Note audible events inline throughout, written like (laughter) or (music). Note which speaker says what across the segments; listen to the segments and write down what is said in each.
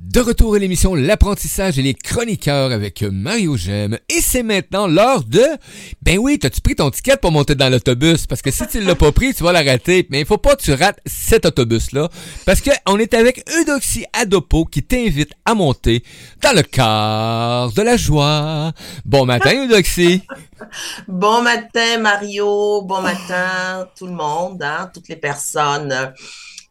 Speaker 1: De retour à l'émission L'apprentissage et les chroniqueurs avec Mario Gem. Et c'est maintenant l'heure de... Ben oui, t'as-tu pris ton ticket pour monter dans l'autobus? Parce que si tu l'as pas pris, tu vas la rater. Mais il faut pas que tu rates cet autobus-là. Parce que on est avec Eudoxie Adopo qui t'invite à monter dans le car de la joie. Bon matin, Eudoxie.
Speaker 2: bon matin, Mario. Bon matin, tout le monde, hein, toutes les personnes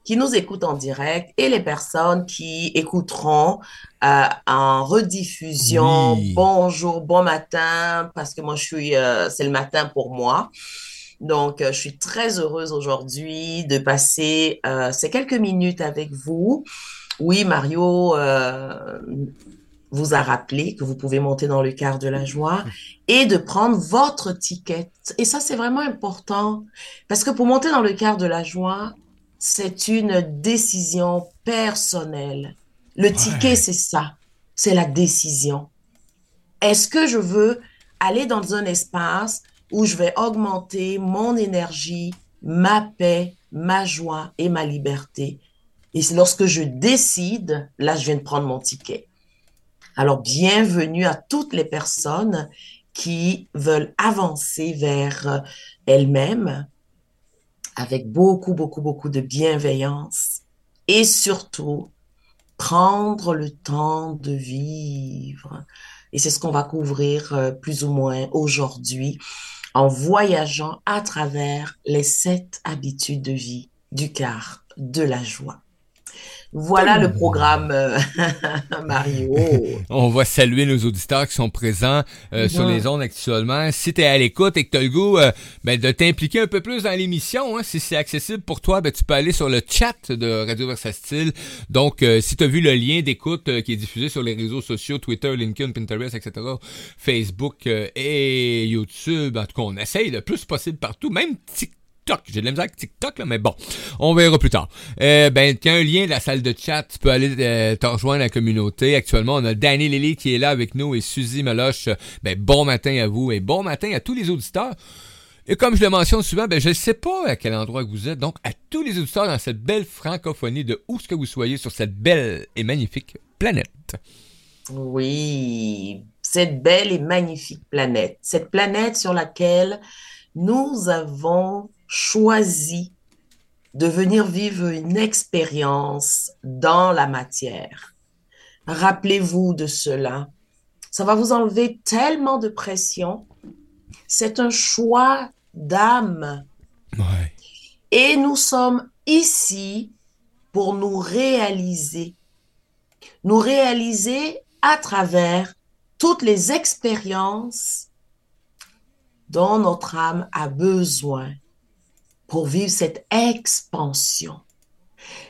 Speaker 2: qui nous écoutent en direct et les personnes qui écouteront euh, en rediffusion. Bonjour, bon matin, parce que moi, je suis, euh, c'est le matin pour moi. Donc, euh, je suis très heureuse aujourd'hui de passer ces quelques minutes avec vous. Oui, Mario vous a rappelé que vous pouvez monter dans le quart de la joie et de prendre votre ticket. Et ça, c'est vraiment important parce que pour monter dans le quart de la joie, c'est une décision personnelle. Le ticket, c'est ça. C'est la décision. Est-ce que je veux aller dans un espace où je vais augmenter mon énergie, ma paix, ma joie et ma liberté? Et lorsque je décide, là, je viens de prendre mon ticket. Alors, bienvenue à toutes les personnes qui veulent avancer vers elles-mêmes, avec beaucoup, beaucoup, beaucoup de bienveillance et surtout prendre le temps de vivre. Et c'est ce qu'on va couvrir euh, plus ou moins aujourd'hui en voyageant à travers les sept habitudes de vie du quart de la joie. Voilà le programme, euh, (laughs) Mario.
Speaker 1: On va saluer nos auditeurs qui sont présents euh, sur les ondes actuellement. Si tu es à l'écoute et que tu as le goût euh, ben, de t'impliquer un peu plus dans l'émission, hein, si c'est accessible pour toi, ben, tu peux aller sur le chat de Radio Versatile. Donc, si tu as vu le lien d'écoute qui est diffusé sur les réseaux sociaux, Twitter, LinkedIn, Pinterest, etc., Facebook et YouTube, en tout cas, on essaye le plus possible partout, même TikTok J'ai de la misère avec TikTok, là, mais bon, on verra plus tard. Euh, ben, tiens, un lien de la salle de chat, tu peux aller euh, te rejoindre la communauté. Actuellement, on a Danny Lily qui est là avec nous et Suzy Meloche. Ben, bon matin à vous et bon matin à tous les auditeurs. Et comme je le mentionne souvent, ben, je ne sais pas à quel endroit vous êtes. Donc, à tous les auditeurs dans cette belle francophonie de où que vous soyez sur cette belle et magnifique planète.
Speaker 2: Oui, cette belle et magnifique planète. Cette planète sur laquelle nous avons choisi de venir vivre une expérience dans la matière. Rappelez-vous de cela. Ça va vous enlever tellement de pression. C'est un choix d'âme. Et nous sommes ici pour nous réaliser. Nous réaliser à travers toutes les expériences dont notre âme a besoin pour vivre cette expansion.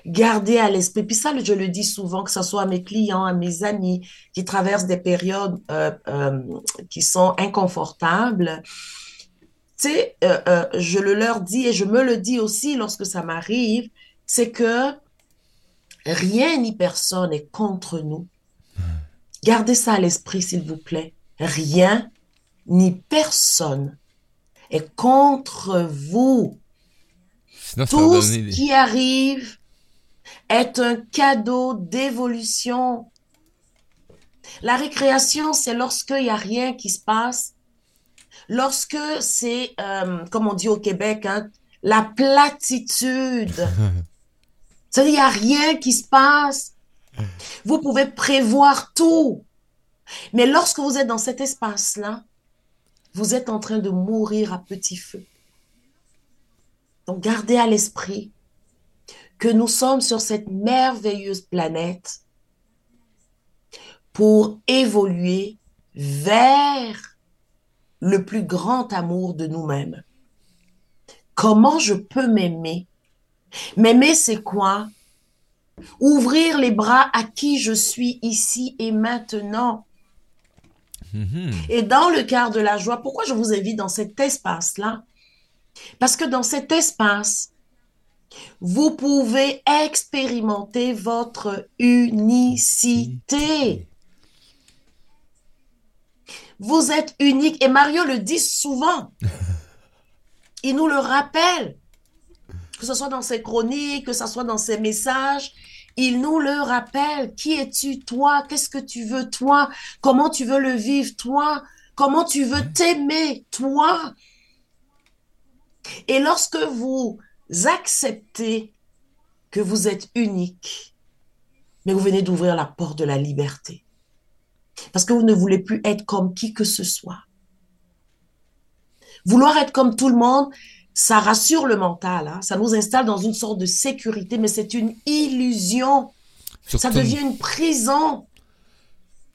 Speaker 2: Gardez à l'esprit, puis ça, je le dis souvent, que ce soit à mes clients, à mes amis qui traversent des périodes euh, euh, qui sont inconfortables. Tu sais, euh, je le leur dis et je me le dis aussi lorsque ça m'arrive, c'est que rien ni personne n'est contre nous. Gardez ça à l'esprit, s'il vous plaît. Rien ni personne est contre vous. Tout ce qui arrive est un cadeau d'évolution. La récréation, c'est lorsqu'il n'y a rien qui se passe, lorsque c'est, euh, comme on dit au Québec, hein, la platitude. (laughs) C'est-à-dire, il n'y a rien qui se passe. Vous pouvez prévoir tout. Mais lorsque vous êtes dans cet espace-là, vous êtes en train de mourir à petit feu. Donc gardez à l'esprit que nous sommes sur cette merveilleuse planète pour évoluer vers le plus grand amour de nous-mêmes. Comment je peux m'aimer? M'aimer, c'est quoi? Ouvrir les bras à qui je suis ici et maintenant. Mm-hmm. Et dans le quart de la joie, pourquoi je vous invite dans cet espace-là? Parce que dans cet espace, vous pouvez expérimenter votre unicité. Vous êtes unique et Mario le dit souvent. (laughs) Il nous le rappelle, que ce soit dans ses chroniques, que ce soit dans ses messages. il nous le rappelle. Qui es-tu, toi? Qu'est-ce que tu veux, toi? Comment tu veux le vivre, toi? Comment tu veux t'aimer, toi? Et lorsque vous acceptez que vous êtes unique, mais vous venez d'ouvrir la porte de la liberté. Parce que vous ne voulez plus être comme qui que ce soit. Vouloir être comme tout le monde, ça rassure le mental, hein. ça nous installe dans une sorte de sécurité, mais c'est une illusion. ça devient une prison.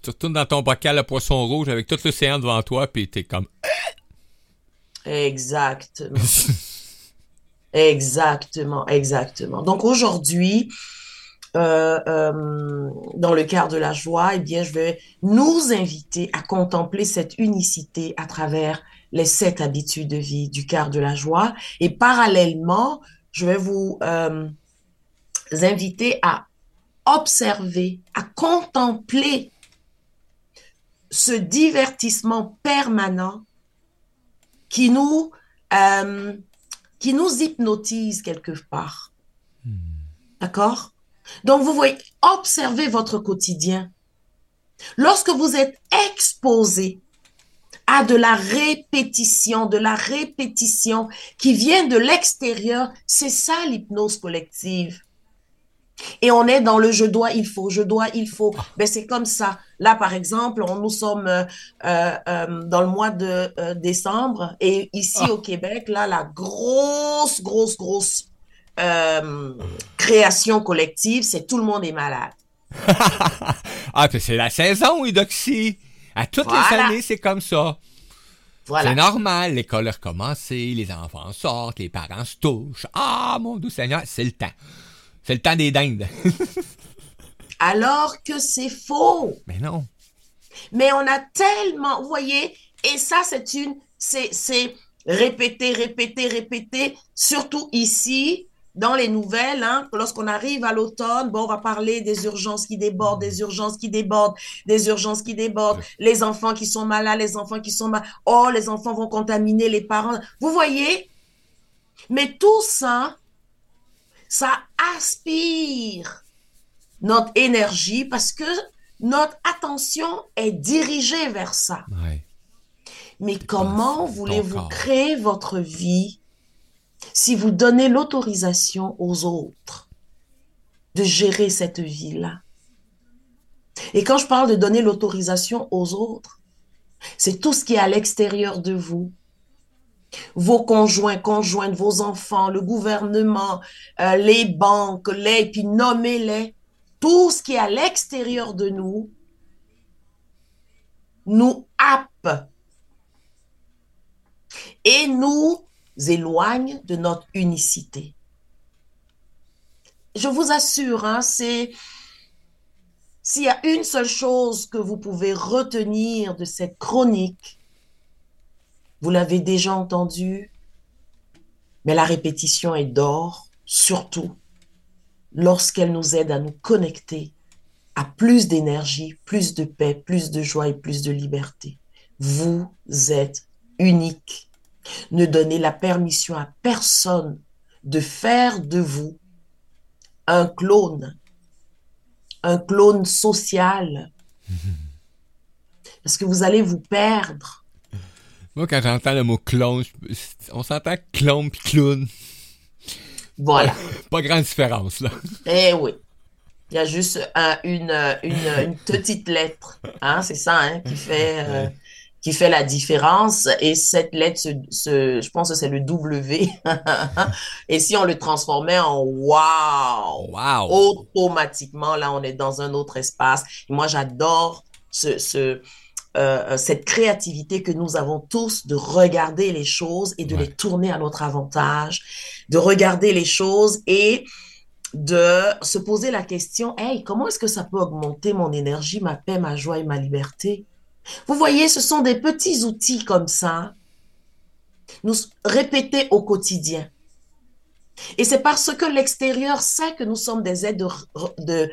Speaker 1: Tu retournes dans ton bocal à poisson rouge avec tout l'océan devant toi, puis t'es comme...
Speaker 2: Exactement. (laughs) exactement, exactement. Donc aujourd'hui, euh, euh, dans le quart de la joie, eh bien, je vais nous inviter à contempler cette unicité à travers les sept habitudes de vie du quart de la joie. Et parallèlement, je vais vous euh, inviter à observer, à contempler ce divertissement permanent qui nous, euh, qui nous hypnotise quelque part. Hmm. D'accord? Donc, vous voyez, observez votre quotidien. Lorsque vous êtes exposé à de la répétition, de la répétition qui vient de l'extérieur, c'est ça l'hypnose collective. Et on est dans le je dois, il faut, je dois, il faut. Ah. Ben, c'est comme ça. Là, par exemple, on, nous sommes euh, euh, euh dans le mois de euh, décembre et ici ah. au Québec, là, la grosse, grosse, grosse création collective, c'est tout le monde est malade. (laughs)
Speaker 1: ah, c'est la saison, Eudoxie. À toutes les années, c'est comme ça. Voilà. C'est normal, l'école a recommencé, les enfants sortent, les parents se touchent. Ah, mon doux Seigneur, c'est le temps. C'est le temps des dindes. (laughs)
Speaker 2: Alors que c'est faux.
Speaker 1: Mais non.
Speaker 2: Mais on a tellement, vous voyez, et ça, c'est une, c'est, c'est répéter, répéter, répéter, surtout ici, dans les nouvelles, hein, lorsqu'on arrive à l'automne, bon, on va parler des urgences qui débordent, des urgences qui débordent, des urgences qui débordent, les enfants qui sont malades, les enfants qui sont malades, oh, les enfants vont contaminer les parents. Vous voyez? Mais tout ça, ça aspire notre énergie parce que notre attention est dirigée vers ça. Mais comment voulez-vous créer votre vie si vous donnez l'autorisation aux autres de gérer cette vie-là? Et quand je parle de donner l'autorisation aux autres, c'est tout ce qui est à l'extérieur de vous, vos conjoints, conjointes, vos enfants, le gouvernement, euh, les banques, les, puis nommez-les, tout ce qui est à l'extérieur de nous, nous happe et nous éloigne de notre unicité. Je vous assure, hein, c'est s'il y a une seule chose que vous pouvez retenir de cette chronique, vous l'avez déjà entendu, mais la répétition est d'or, surtout lorsqu'elle nous aide à nous connecter à plus d'énergie, plus de paix, plus de joie et plus de liberté. Vous êtes unique. Ne donnez la permission à personne de faire de vous un clone, un clone social, (laughs) parce que vous allez vous perdre
Speaker 1: moi, quand j'entends le mot clone, on s'entend clone puis clown.
Speaker 2: Voilà. (laughs)
Speaker 1: Pas grande différence, là.
Speaker 2: Eh oui. Il y a juste une, une, petite lettre, hein, c'est ça, hein, qui fait, euh, qui fait la différence. Et cette lettre, je pense que c'est le W. (laughs) Et si on le transformait en wow,
Speaker 1: wow,
Speaker 2: automatiquement, là, on est dans un autre espace. Et moi, j'adore ce, ce, euh, cette créativité que nous avons tous de regarder les choses et de les tourner à notre avantage, de regarder les choses et de se poser la question, hey, comment est-ce que ça peut augmenter mon énergie, ma paix, ma joie et ma liberté? Vous voyez, ce sont des petits outils comme ça, nous répéter au quotidien. Et c'est parce que l'extérieur sait que nous sommes des aides de,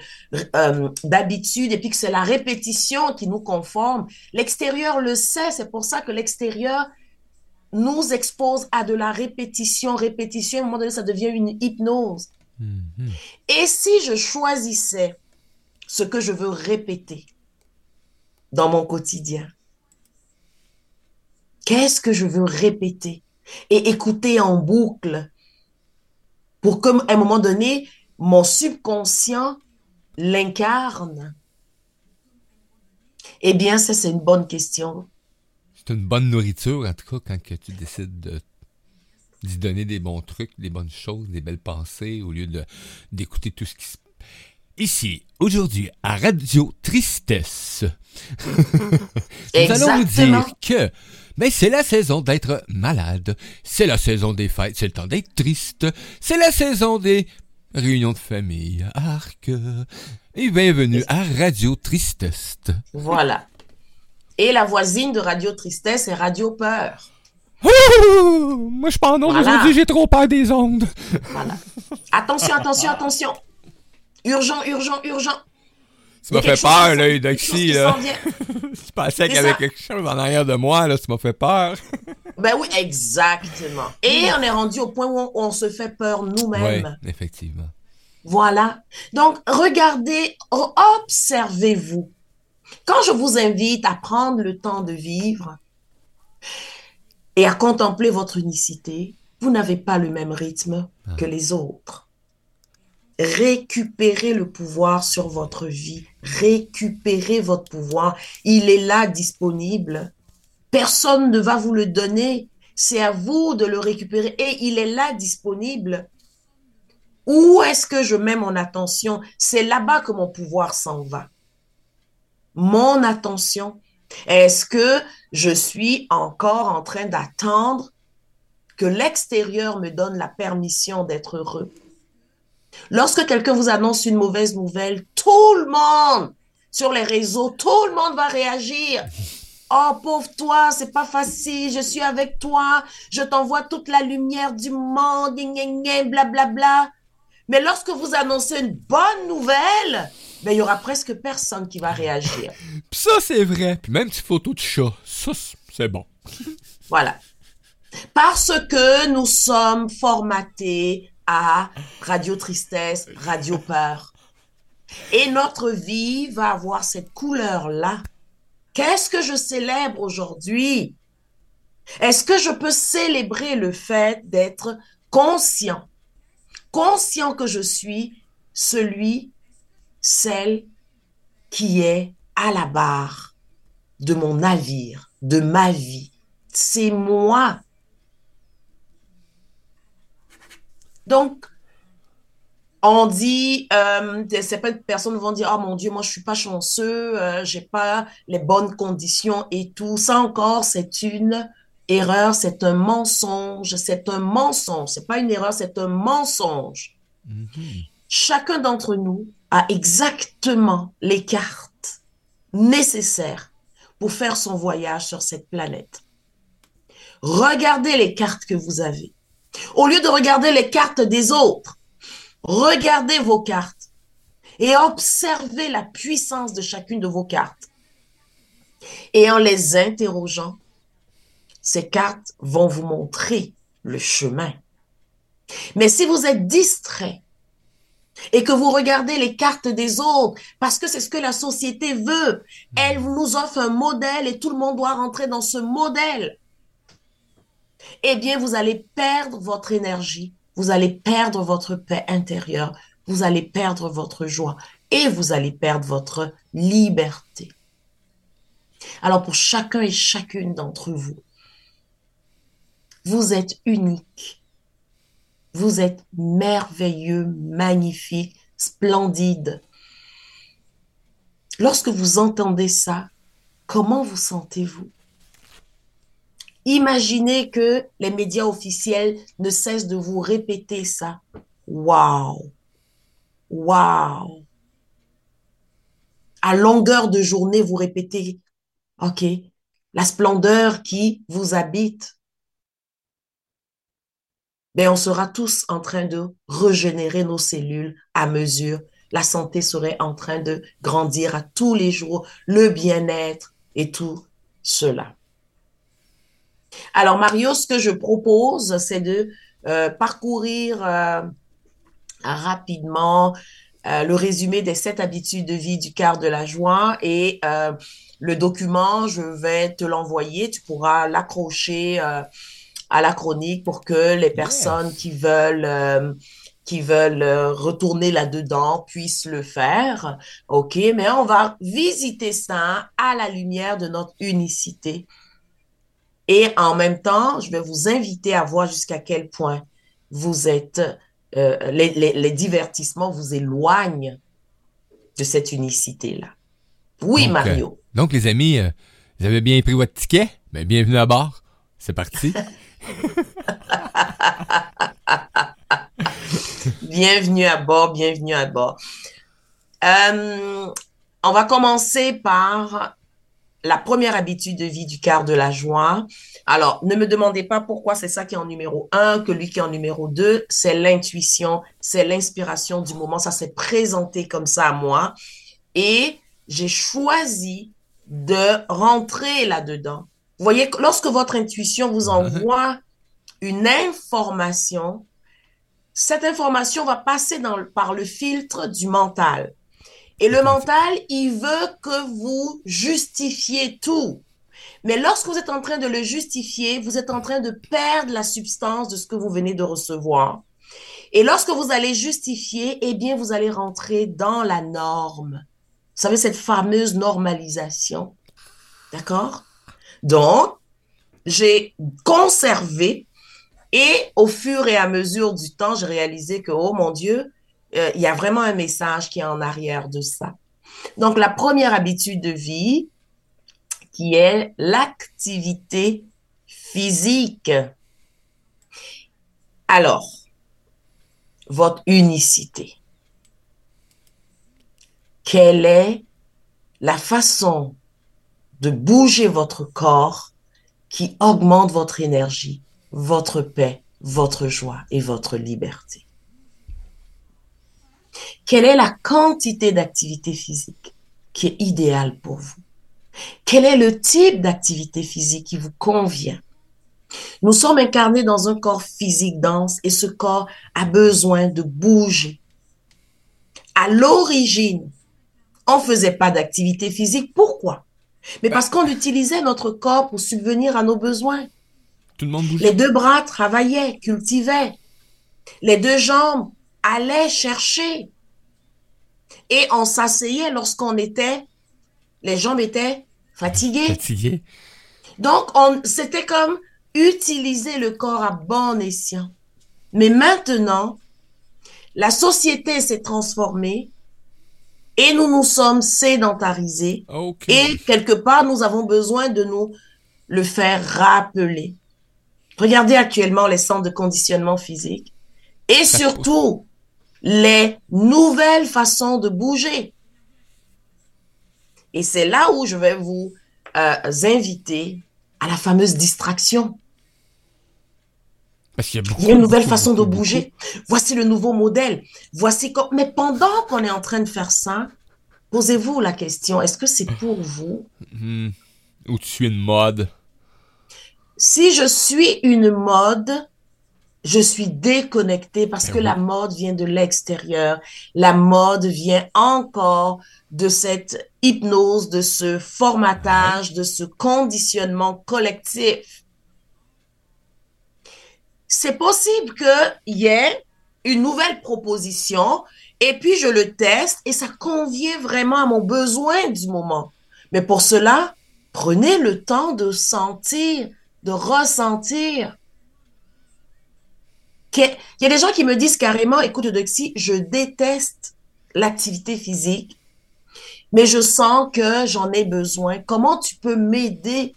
Speaker 2: euh, d'habitude et puis que c'est la répétition qui nous conforme. L'extérieur le sait, c'est pour ça que l'extérieur nous expose à de la répétition, répétition. À un moment donné, ça devient une hypnose. Mhm. Et si je choisissais ce que je veux répéter dans mon quotidien, qu'est-ce que je veux répéter et écouter en boucle? Pour qu'à un moment donné, mon subconscient l'incarne. Eh bien, ça, c'est une bonne question.
Speaker 1: C'est une bonne nourriture, en tout cas, quand que tu décides de d'y donner des bons trucs, des bonnes choses, des belles pensées, au lieu d'écouter tout ce qui se Ici, aujourd'hui, à Radio Tristesse, (laughs) nous allons vous dire que mais c'est la saison d'être malade, c'est la saison des fêtes, c'est le temps d'être triste, c'est la saison des réunions de famille, arc. Et bienvenue à Radio Tristesse.
Speaker 2: Voilà. Et la voisine de Radio Tristesse est Radio Peur.
Speaker 1: Oh, moi, je pense aujourd'hui, j'ai trop peur des ondes.
Speaker 2: Voilà. Attention, attention, attention. Urgent, urgent, urgent.
Speaker 1: Tu m'as fait peur, là, Eudoxie, là. tu (laughs) (laughs) pensais qu'il y avait quelque chose en arrière de moi, là, tu m'as fait peur. (laughs)
Speaker 2: ben oui, exactement. Et on est rendu au point où on, se fait peur nous-mêmes.
Speaker 1: Oui, effectivement.
Speaker 2: Voilà. Donc, regardez, observez-vous. Quand je vous invite à prendre le temps de vivre et à contempler votre unicité, vous n'avez pas le même rythme ah. que les autres récupérez le pouvoir sur votre vie, récupérez votre pouvoir. Il est là disponible. Personne ne va vous le donner. C'est à vous de le récupérer et il est là disponible. Où est-ce que je mets mon attention? C'est là-bas que mon pouvoir s'en va. Mon attention. Est-ce que je suis encore en train d'attendre que l'extérieur me donne la permission d'être heureux? Lorsque quelqu'un vous annonce une mauvaise nouvelle, tout le monde sur les réseaux, tout le monde va réagir. (laughs) Oh, pauvre toi, c'est pas facile, je suis avec toi, je t'envoie toute la lumière du monde, blablabla. Bla, bla. Mais lorsque vous annoncez une bonne nouvelle, ben, il y aura presque personne qui va réagir. (laughs)
Speaker 1: ça, c'est vrai. Puis même si photo de chat, ça, c'est bon.
Speaker 2: voilà. Parce que nous sommes formatés à Radio Tristesse, Radio Peur. Et notre vie va avoir cette couleur-là. Qu'est-ce que je célèbre aujourd'hui? Est-ce que je peux célébrer le fait d'être conscient? Conscient que je suis celui, celle qui est à la barre de mon navire, de ma vie. C'est moi Donc, on dit, euh, certaines personnes vont dire, oh mon Dieu, moi je suis pas chanceux, euh, j'ai pas les bonnes conditions et tout. Ça encore, c'est une erreur, c'est un mensonge, c'est un mensonge. C'est pas une erreur, c'est un mensonge. Mm-hmm. Chacun d'entre nous a exactement les cartes nécessaires pour faire son voyage sur cette planète. Regardez les cartes que vous avez. Au lieu de regarder les cartes des autres, regardez vos cartes et observez la puissance de chacune de vos cartes. Et en les interrogeant, ces cartes vont vous montrer le chemin. Mais si vous êtes distrait et que vous regardez les cartes des autres, parce que c'est ce que la société veut, elle nous offre un modèle et tout le monde doit rentrer dans ce modèle eh bien, vous allez perdre votre énergie, vous allez perdre votre paix intérieure, vous allez perdre votre joie et vous allez perdre votre liberté. Alors, pour chacun et chacune d'entre vous, vous êtes unique. Vous êtes merveilleux, magnifique, splendide. Lorsque vous entendez ça, comment vous sentez-vous? Imaginez que les médias officiels ne cessent de vous répéter ça. Waouh! Waouh! À longueur de journée, vous répétez, OK, la splendeur qui vous habite. Mais on sera tous en train de régénérer nos cellules à mesure. La santé serait en train de grandir à tous les jours, le bien-être et tout cela. Alors, Mario, ce que je propose, c'est de euh, parcourir euh, rapidement euh, le résumé des sept habitudes de vie du quart de la joie et le document, je vais te l'envoyer. Tu pourras l'accrocher à la chronique pour que les personnes qui veulent qui veulent retourner là-dedans puissent le faire. OK, mais on va visiter ça à la lumière de notre unicité. Et en même temps, je vais vous inviter à voir jusqu'à quel point vous êtes euh, les, divertissements vous éloignent de cette unicité-là. Oui, Mario.
Speaker 1: Euh, donc, les amis, euh, vous avez bien pris votre ticket? Ben, bienvenue à bord. C'est parti. (laughs)
Speaker 2: bienvenue à bord, bienvenue à bord. on va commencer par la première habitude de vie du quart de la joie. Alors, ne me demandez pas pourquoi c'est ça qui est en numéro un, que lui qui est en numéro deux. C'est l'intuition, c'est l'inspiration du moment. Ça s'est présenté comme ça à moi. Et j'ai choisi de rentrer là-dedans. Vous voyez, lorsque votre intuition vous envoie une information, cette information va passer dans, par le filtre du mental. Et le mental, il veut que vous justifiez tout. Mais lorsque vous êtes en train de le justifier, vous êtes en train de perdre la substance de ce que vous venez de recevoir. Et lorsque vous allez justifier, eh bien, vous allez rentrer dans la norme. Vous savez, cette fameuse normalisation. D'accord? Donc, j'ai conservé et au fur et à mesure du temps, j'ai réalisé que, oh mon Dieu, euh, il y a vraiment un message qui est en arrière de ça. Donc, la première habitude de vie, qui est l'activité physique. Alors, votre unicité. Quelle est la façon de bouger votre corps qui augmente votre énergie, votre paix, votre joie et votre liberté? Quelle est la quantité d'activité physique qui est idéale pour vous? Quel est le type d'activité physique qui vous convient? Nous sommes incarnés dans un corps physique dense et ce corps a besoin de bouger. À l'origine, on ne faisait pas d'activité physique. Pourquoi? Mais parce qu'on utilisait notre corps pour subvenir à nos besoins.
Speaker 1: Tout le monde bougeait.
Speaker 2: Les deux bras travaillaient, cultivaient. Les deux jambes allaient chercher. Et on s'asseyait lorsqu'on était, les jambes étaient fatiguées.
Speaker 1: Fatiguées.
Speaker 2: Donc, on, c'était comme utiliser le corps à bon escient. Mais maintenant, la société s'est transformée et nous nous sommes sédentarisés. Et quelque part, nous avons besoin de nous le faire rappeler. Regardez actuellement les centres de conditionnement physique. Et surtout, les nouvelles façons de bouger. Et c'est là où je vais vous euh, inviter à la fameuse distraction.
Speaker 1: Parce y, a
Speaker 2: il y a une nouvelle façon de bouger. Voici le nouveau modèle. Voici comme... Mais pendant qu'on est en train de faire ça, posez-vous la question, est-ce que c'est pour vous?
Speaker 1: Hmm. Ou tu suis une mode?
Speaker 2: Si je suis une mode, je suis déconnectée parce que la mode vient de l'extérieur. La mode vient encore de cette hypnose, de ce formatage, de ce conditionnement collectif. C'est possible qu'il y ait une nouvelle proposition et puis je le teste et ça convient vraiment à mon besoin du moment. Mais pour cela, prenez le temps de sentir, de ressentir il y a des gens qui me disent carrément, écoute, Doxy, je déteste l'activité physique, mais je sens que j'en ai besoin. Comment tu peux m'aider?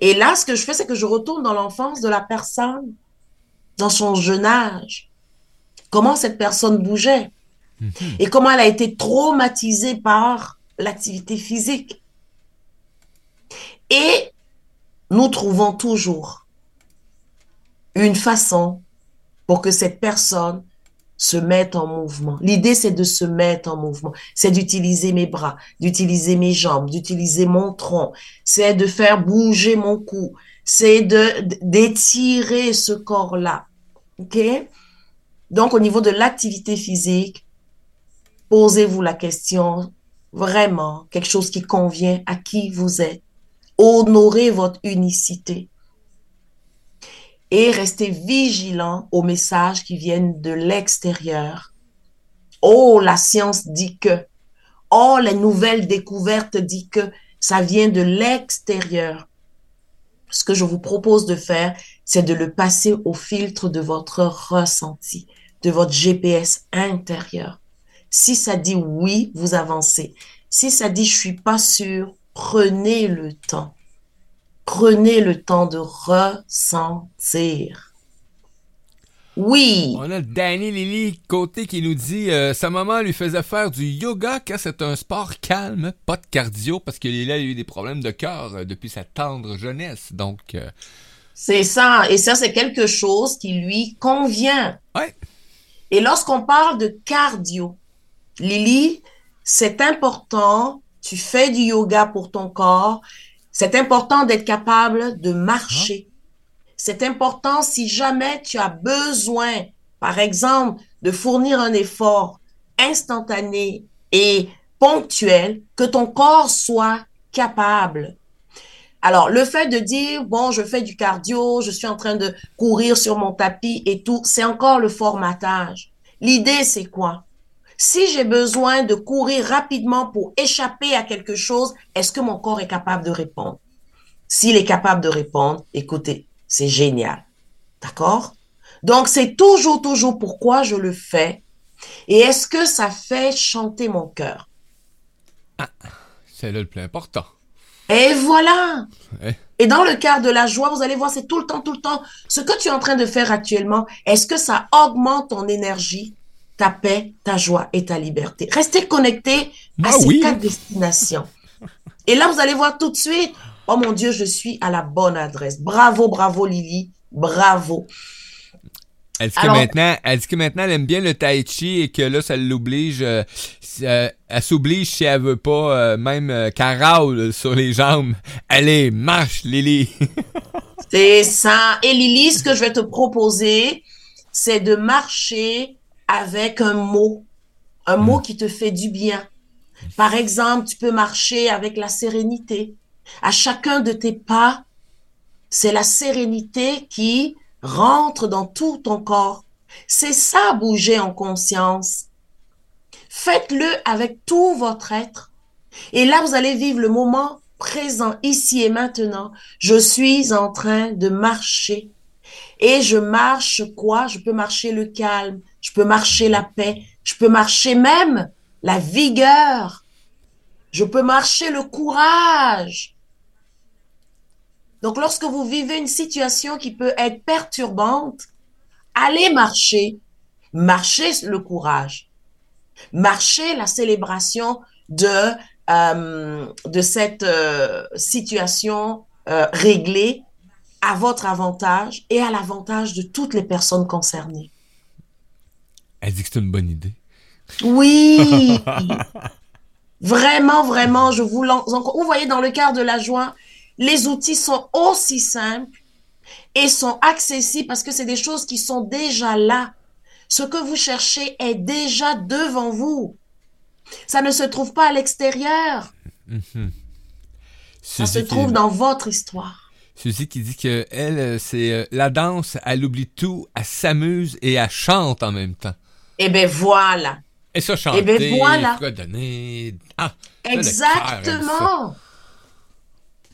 Speaker 2: Et là, ce que je fais, c'est que je retourne dans l'enfance de la personne, dans son jeune âge. Comment cette personne bougeait mhm. et comment elle a été traumatisée par l'activité physique. Et nous trouvons toujours une façon pour que cette personne se mette en mouvement. L'idée, c'est de se mettre en mouvement. C'est d'utiliser mes bras, d'utiliser mes jambes, d'utiliser mon tronc. C'est de faire bouger mon cou. C'est de d'étirer ce corps-là. OK? Donc, au niveau de l'activité physique, posez-vous la question vraiment, quelque chose qui convient à qui vous êtes. Honorez votre unicité. Et restez vigilant aux messages qui viennent de l'extérieur. Oh, la science dit que. Oh, les nouvelles découvertes disent que ça vient de l'extérieur. Ce que je vous propose de faire, c'est de le passer au filtre de votre ressenti, de votre GPS intérieur. Si ça dit oui, vous avancez. Si ça dit je suis pas sûr, prenez le temps. Prenez le temps de ressentir. Oui.
Speaker 1: On a Danny Lily Côté qui nous dit euh, sa maman lui faisait faire du yoga car c'est un sport calme, pas de cardio parce que Lily a eu des problèmes de cœur euh, depuis sa tendre jeunesse. Donc euh,
Speaker 2: c'est ça et ça c'est quelque chose qui lui convient.
Speaker 1: Ouais.
Speaker 2: Et lorsqu'on parle de cardio, Lily, c'est important, tu fais du yoga pour ton corps, c'est important d'être capable de marcher. C'est important si jamais tu as besoin, par exemple, de fournir un effort instantané et ponctuel, que ton corps soit capable. Alors, le fait de dire, bon, je fais du cardio, je suis en train de courir sur mon tapis et tout, c'est encore le formatage. L'idée, c'est quoi? Si j'ai besoin de courir rapidement pour échapper à quelque chose, est-ce que mon corps est capable de répondre? S'il est capable de répondre, écoutez, c'est génial. D'accord? Donc, c'est toujours, toujours pourquoi je le fais. Et est-ce que ça fait chanter mon cœur?
Speaker 1: Ah, C'est le plus important.
Speaker 2: Et voilà. Et dans le cas de la joie, vous allez voir, c'est tout le temps, tout le temps. Ce que tu es en train de faire actuellement, est-ce que ça augmente ton énergie, ta paix, ta joie et ta liberté Restez connectés à ah ces quatre destinations. Et là, vous allez voir tout de suite, Oh mon Dieu, je suis à la bonne adresse. Bravo, bravo Lily, bravo.
Speaker 1: Elle dit, que maintenant, elle dit que maintenant, elle aime bien le tai chi et que là, ça l'oblige, euh, euh, elle s'oblige si elle veut pas, euh, même qu'elle sur les jambes. Allez, marche, Lily.
Speaker 2: c'est ça. Et Lily, ce que je vais te proposer, c'est de marcher avec un mot, un mot hmm. qui te fait du bien. Par exemple, tu peux marcher avec la sérénité. À chacun de tes pas, c'est la sérénité qui rentre dans tout ton corps. C'est ça, bouger en conscience. Faites-le avec tout votre être. Et là, vous allez vivre le moment présent, ici et maintenant. Je suis en train de marcher. Et je marche quoi? Je peux marcher le calme, je peux marcher la paix, je peux marcher même la vigueur, je peux marcher le courage. Donc, lorsque vous vivez une situation qui peut être perturbante, allez marcher. Marchez le courage. Marchez la célébration de, euh, de cette euh, situation euh, réglée à votre avantage et à l'avantage de toutes les personnes concernées.
Speaker 1: Elle dit que c'est une bonne idée.
Speaker 2: Oui. (laughs) vraiment, vraiment, je vous lance. Vous voyez, dans le quart de la joie, les outils sont aussi simples et sont accessibles parce que c'est des choses qui sont déjà là. Ce que vous cherchez est déjà devant vous. Ça ne se trouve pas à l'extérieur. Mm-hmm. Ça se trouve dans votre histoire.
Speaker 1: Suzy qui dit que elle, euh, c'est euh, la danse, elle oublie tout, elle s'amuse et elle chante en même temps.
Speaker 2: Eh bien voilà.
Speaker 1: Et ça, chanter, eh bien voilà.
Speaker 2: Ah, Exactement.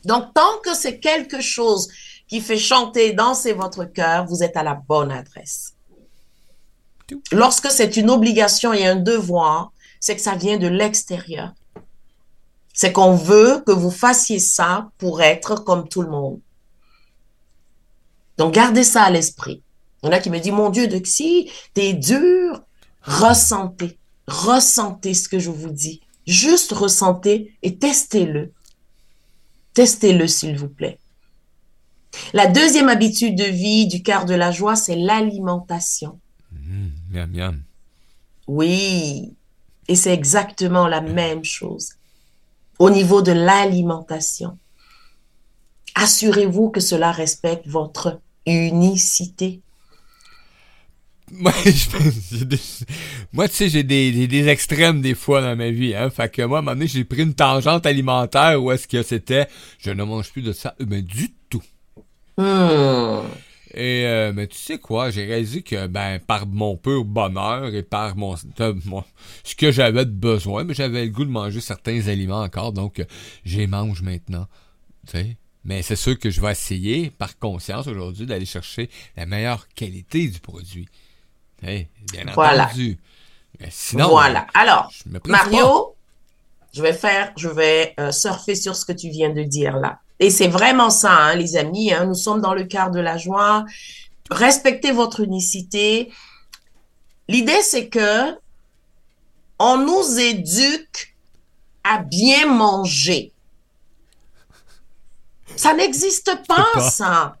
Speaker 2: Donc, tant que c'est quelque chose qui fait chanter, danser votre cœur, vous êtes à la bonne adresse. Lorsque c'est une obligation et un devoir, c'est que ça vient de l'extérieur. C'est qu'on veut que vous fassiez ça pour être comme tout le monde. Donc, gardez ça à l'esprit. Il y en a qui me disent, mon Dieu, si t'es dur, ressentez, ressentez ce que je vous dis. Juste ressentez et testez-le. Testez-le, s'il vous plaît. La deuxième habitude de vie du quart de la joie, c'est l'alimentation.
Speaker 1: Mmh, miam, miam.
Speaker 2: Oui, et c'est exactement la même chose. Au niveau de l'alimentation, assurez-vous que cela respecte votre unicité. (laughs)
Speaker 1: moi, moi, tu sais, j'ai des, des, extrêmes des fois dans ma vie, hein. Fait que moi, à un moment donné, j'ai pris une tangente alimentaire où est-ce que c'était, je ne mange plus de ça, mais du tout.
Speaker 2: Hmm.
Speaker 1: Et euh, mais tu sais quoi, j'ai réalisé que ben par mon pur bonheur et par mon, ce que j'avais de besoin, mais j'avais le goût de manger certains aliments encore, donc je les mange maintenant. Tu sais. Mais c'est sûr que je vais essayer, par conscience aujourd'hui, d'aller chercher la meilleure qualité du produit. Bien
Speaker 2: voilà.
Speaker 1: entendu. sinon,
Speaker 2: voilà. Alors, Mario, je vais faire, je vais euh, surfer sur ce que tu viens de dire là. Et c'est vraiment ça, hein, les amis. Hein, nous sommes dans le quart de la joie. Respectez votre unicité. L'idée, c'est que on nous éduque à bien manger. Ça n'existe pas, ça.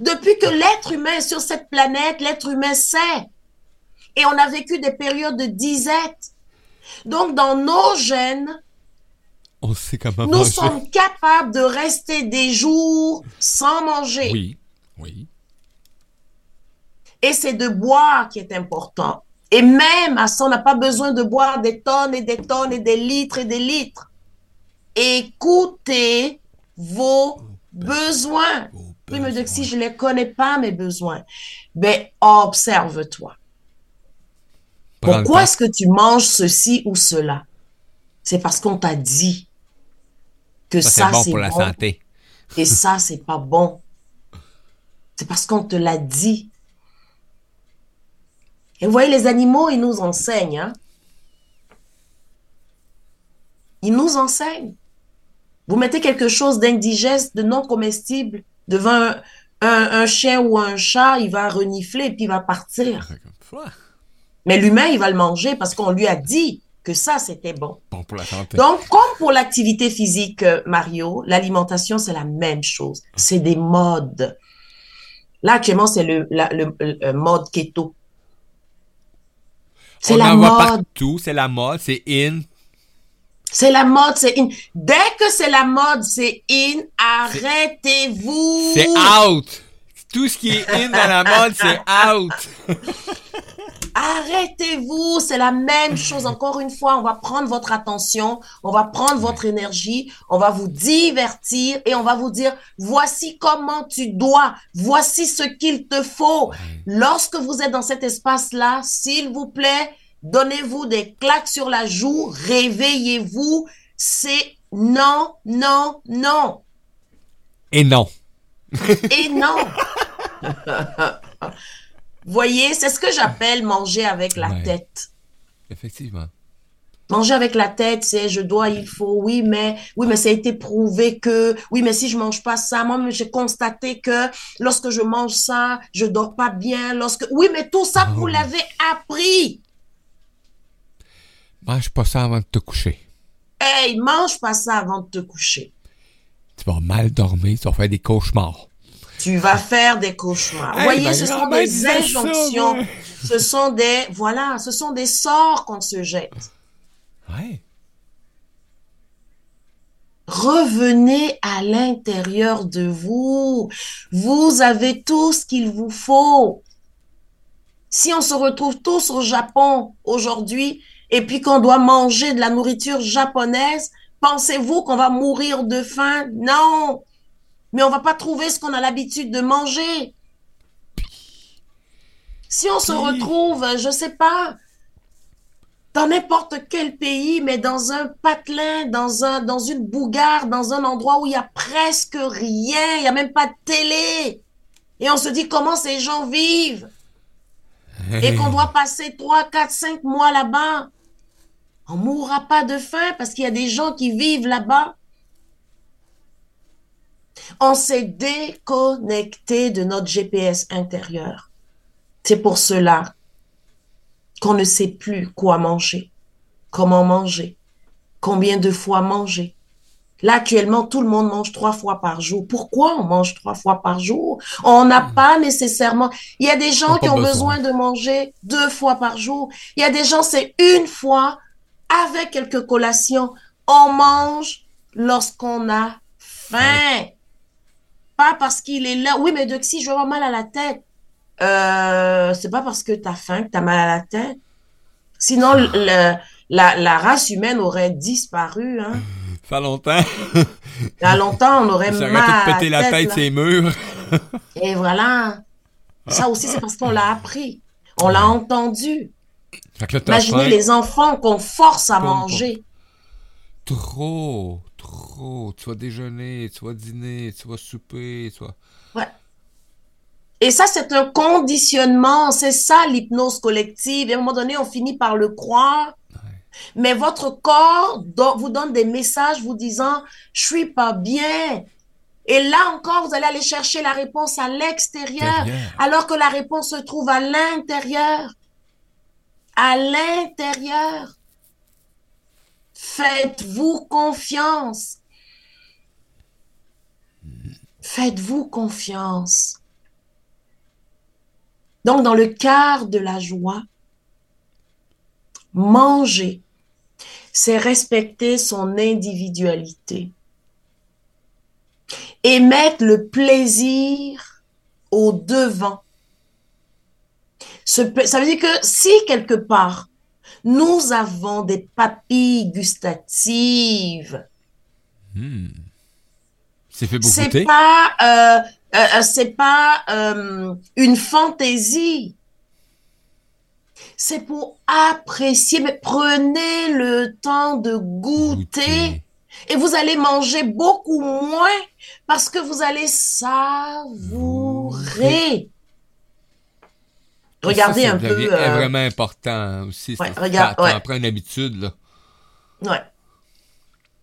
Speaker 2: Depuis que l'être humain est sur cette planète, l'être humain sait. Et on a vécu des périodes de disette. Donc, dans nos gènes,
Speaker 1: on sait
Speaker 2: nous sommes capables de rester des jours sans manger.
Speaker 1: Oui, oui.
Speaker 2: Et c'est de boire qui est important. Et même à ça, on n'a pas besoin de boire des tonnes et des tonnes et des litres et des litres. Écoutez vos besoins. Oui, mais si je ne les connais pas, mes besoins, ben, observe-toi. Pourquoi est-ce que tu manges ceci ou cela? C'est parce qu'on t'a dit que ça, c'est bon pour la santé. Et ça, c'est pas bon. C'est parce qu'on te l'a dit. Et vous voyez, les animaux, ils nous enseignent. Hein? Ils nous enseignent. Vous mettez quelque chose d'indigeste, de non comestible devant un, chien ou un chat, il va renifler et puis il va partir. Mais l'humain, il va le manger parce qu'on lui a dit que ça, c'était bon.
Speaker 1: Bon pour la santé.
Speaker 2: Donc, comme pour l'activité physique, euh, Mario, l'alimentation, c'est la même chose. C'est des modes. Là, actuellement, c'est le, le, mode keto.
Speaker 1: C'est la mode. partout, c'est la mode, c'est in.
Speaker 2: C'est la mode, c'est in. Dès que c'est la mode, c'est in, arrêtez-vous.
Speaker 1: C'est out. Tout ce qui est in dans la mode, c'est out. (laughs)
Speaker 2: Arrêtez-vous, c'est la même chose. Encore une fois, on va prendre votre attention, on va prendre votre énergie, on va vous divertir et on va vous dire, voici comment tu dois, voici ce qu'il te faut. Lorsque vous êtes dans cet espace-là, s'il vous plaît, donnez-vous des claques sur la joue, réveillez-vous. C'est non, non, non.
Speaker 1: Et non.
Speaker 2: Et non. (laughs) Voyez, c'est ce que j'appelle manger avec la tête.
Speaker 1: Effectivement.
Speaker 2: Manger avec la tête, c'est je dois, il faut, oui, mais oui, mais ça a été prouvé que, oui, mais si je mange pas ça, moi, j'ai constaté que lorsque je mange ça, je dors pas bien. Lorsque, oui, mais tout ça, vous oh. l'avez appris.
Speaker 1: Mange pas ça avant de te coucher.
Speaker 2: Hey, mange pas ça avant de te coucher.
Speaker 1: Tu vas mal dormir, tu vas faire des cauchemars.
Speaker 2: Tu vas faire des cauchemars. Voyez, ce sont des injonctions. Ce sont des, voilà, ce sont des sorts qu'on se jette.
Speaker 1: Ouais.
Speaker 2: Revenez à l'intérieur de vous. Vous avez tout ce qu'il vous faut. Si on se retrouve tous au Japon aujourd'hui et puis qu'on doit manger de la nourriture japonaise, pensez-vous qu'on va mourir de faim? Non mais on va pas trouver ce qu'on a l'habitude de manger. Si on se retrouve, je sais pas, dans n'importe quel pays, mais dans un patelin, dans un, dans une bougarde, dans un endroit où il y a presque rien, il y a même pas de télé. Et on se dit comment ces gens vivent. Et qu'on (laughs) doit passer trois, quatre, cinq mois là-bas. On mourra pas de faim parce qu'il y a des gens qui vivent là-bas. On s'est déconnecté de notre GPS intérieur. C'est pour cela qu'on ne sait plus quoi manger, comment manger, combien de fois manger. Là, actuellement, tout le monde mange trois fois par jour. Pourquoi on mange trois fois par jour? On n'a hmm. pas nécessairement. Il y a des gens qui ont besoin. de manger deux fois par jour. Il y a des gens, c'est une fois avec quelques collations. On mange lorsqu'on a faim. Pas parce qu'il est là. Oui, mais si je vais avoir mal à la tête. euh, c'est pas parce que tu as faim que tu as mal à la tête. Sinon, le, la, la, race humaine aurait disparu. Hein. (laughs)
Speaker 1: Ça fait longtemps.
Speaker 2: A longtemps, on aurait mal
Speaker 1: à péter la tête, ces murs.
Speaker 2: Et voilà. Ça aussi, c'est parce qu'on l'a appris. On l'a entendu. Imaginez les enfants qu'on force à manger.
Speaker 1: Trop, trop. Tu vas déjeuner, tu vas dîner, tu vas souper, tu vas...
Speaker 2: Ouais. Et ça, c'est un conditionnement. C'est ça, l'hypnose collective. Et à un moment donné, on finit par le croire. Mais votre corps vous donne des messages vous disant, je suis pas bien. Et là encore, vous allez aller chercher la réponse à l'extérieur, alors que la réponse se trouve à l'intérieur. À l'intérieur. Faites-vous confiance. Faites-vous confiance. Donc, dans le quart de la joie, manger, c'est respecter son individualité et mettre le plaisir au devant. Ça veut dire que si quelque part, nous avons des papilles gustatives,
Speaker 1: hmm. c'est
Speaker 2: pas, euh, euh, euh, c'est pas une fantaisie. C'est pour apprécier, mais prenez le temps de goûter et vous allez manger beaucoup moins parce que vous allez savourer. Regardez un peu.
Speaker 1: C'est euh, vraiment important aussi. Ouais, regarde, une habitude, là.
Speaker 2: Ouais.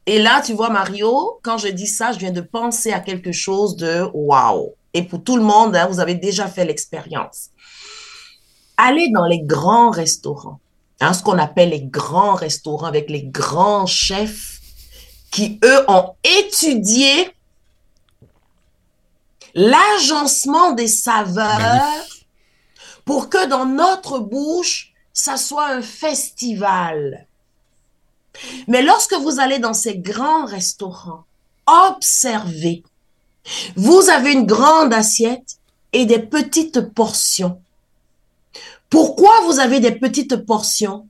Speaker 2: Et là, tu vois, Mario, quand je dis ça, je viens de penser à quelque chose de wow. Et pour tout le monde, hein, vous avez déjà fait l'expérience. Allez dans les grands restaurants, hein, ce qu'on appelle les grands restaurants avec les grands chefs qui, eux, ont étudié l'agencement des saveurs dans notre bouche, ça soit un festival. Mais lorsque vous allez dans ces grands restaurants, observez. Vous avez une grande assiette et des petites portions. Pourquoi vous avez des petites portions?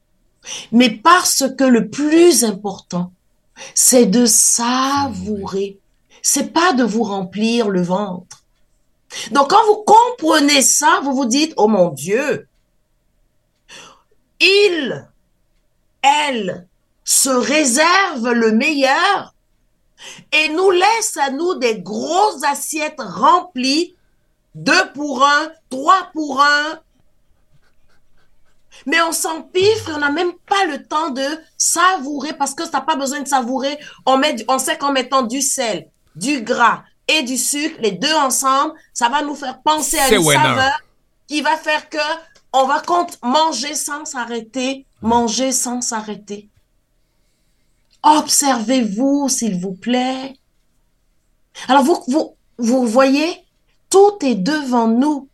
Speaker 2: Mais parce que le plus important, c'est de savourer. C'est pas de vous remplir le ventre. Donc quand vous comprenez ça, vous vous dites, oh mon Dieu, il, elle se réserve le meilleur et nous laisse à nous des grosses assiettes remplies, deux pour un, trois pour un, mais on s'empifre, on n'a même pas le temps de savourer parce que ça n'a pas besoin de savourer. On, on sait qu'en mettant du sel, du gras et du sucre, les deux ensemble, ça va nous faire penser à une saveur qui va faire que on va compte manger sans s'arrêter, manger sans s'arrêter. Observez-vous, s'il vous plaît. Alors, vous, vous, vous voyez, tout est devant nous.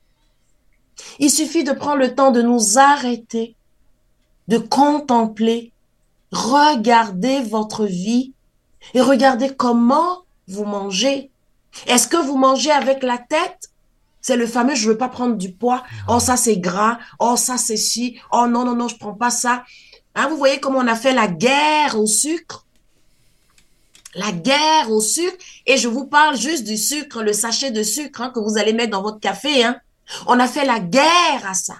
Speaker 2: Il suffit de prendre le temps de nous arrêter, de contempler, regarder votre vie et regarder comment vous mangez. Est-ce que vous mangez avec la tête? C'est le fameux je veux pas prendre du poids. Oh ça c'est gras. Oh ça c'est ci. Oh non non non je prends pas ça. Hein, vous voyez comment on a fait la guerre au sucre? La guerre au sucre, et je vous parle juste du sucre, le sachet de sucre hein, que vous allez mettre dans votre café. Hein. On a fait la guerre à ça.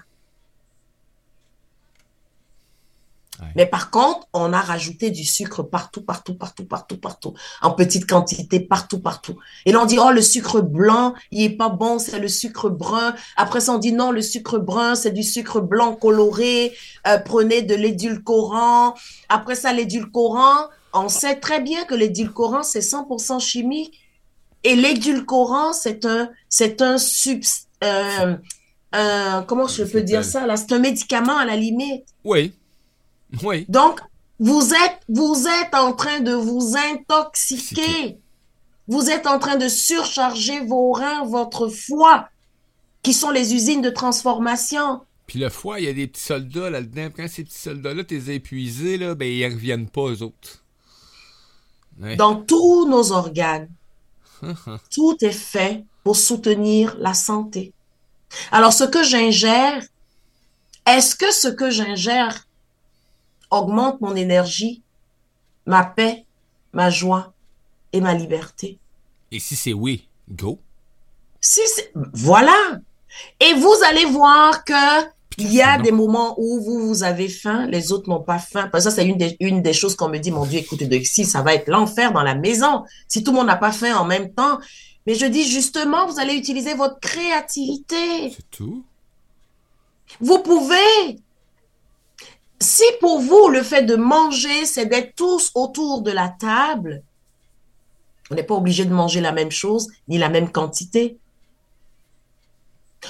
Speaker 2: Mais par contre, on a rajouté du sucre partout, partout, partout, partout, partout, en petite quantité, partout, partout. Et là, on dit, oh, le sucre blanc, il est pas bon, c'est le sucre brun. Après ça, on dit, non, le sucre brun, c'est du sucre blanc coloré, euh, prenez de l'édulcorant. Après ça, l'édulcorant, on sait très bien que l'édulcorant, c'est 100% chimique. Et l'édulcorant, c'est un, c'est un substrat euh, comment je peux dire ça là? C'est un médicament à la limite.
Speaker 1: Oui. Oui.
Speaker 2: Donc, vous êtes, vous êtes en train de vous intoxiquer. Vous êtes en train de surcharger vos reins, votre foie, qui sont les usines de transformation.
Speaker 1: Puis le foie, il y a des petits soldats là-dedans. Quand ces petits soldats-là, as épuisés, là, ben, ils reviennent pas, eux autres.
Speaker 2: Dans tous nos organes, (laughs) tout est fait pour soutenir la santé. Alors, ce que j'ingère, est-ce que ce que j'ingère augmente mon énergie, ma paix, ma joie et ma liberté?
Speaker 1: Et si c'est oui, go.
Speaker 2: Si c'est, voilà. Et vous allez voir que il y a des moments où vous, vous avez faim, les autres n'ont pas faim. Parce que ça, c'est une des, une des choses qu'on me dit, mon Dieu, écoute, de, si ça va être l'enfer dans la maison, si tout le monde n'a pas faim en même temps. Mais je dis justement, vous allez utiliser votre créativité.
Speaker 1: C'est tout.
Speaker 2: Vous pouvez. Si pour vous, le fait de manger, c'est d'être tous autour de la table, on n'est pas obligé de manger la même chose, ni la même quantité.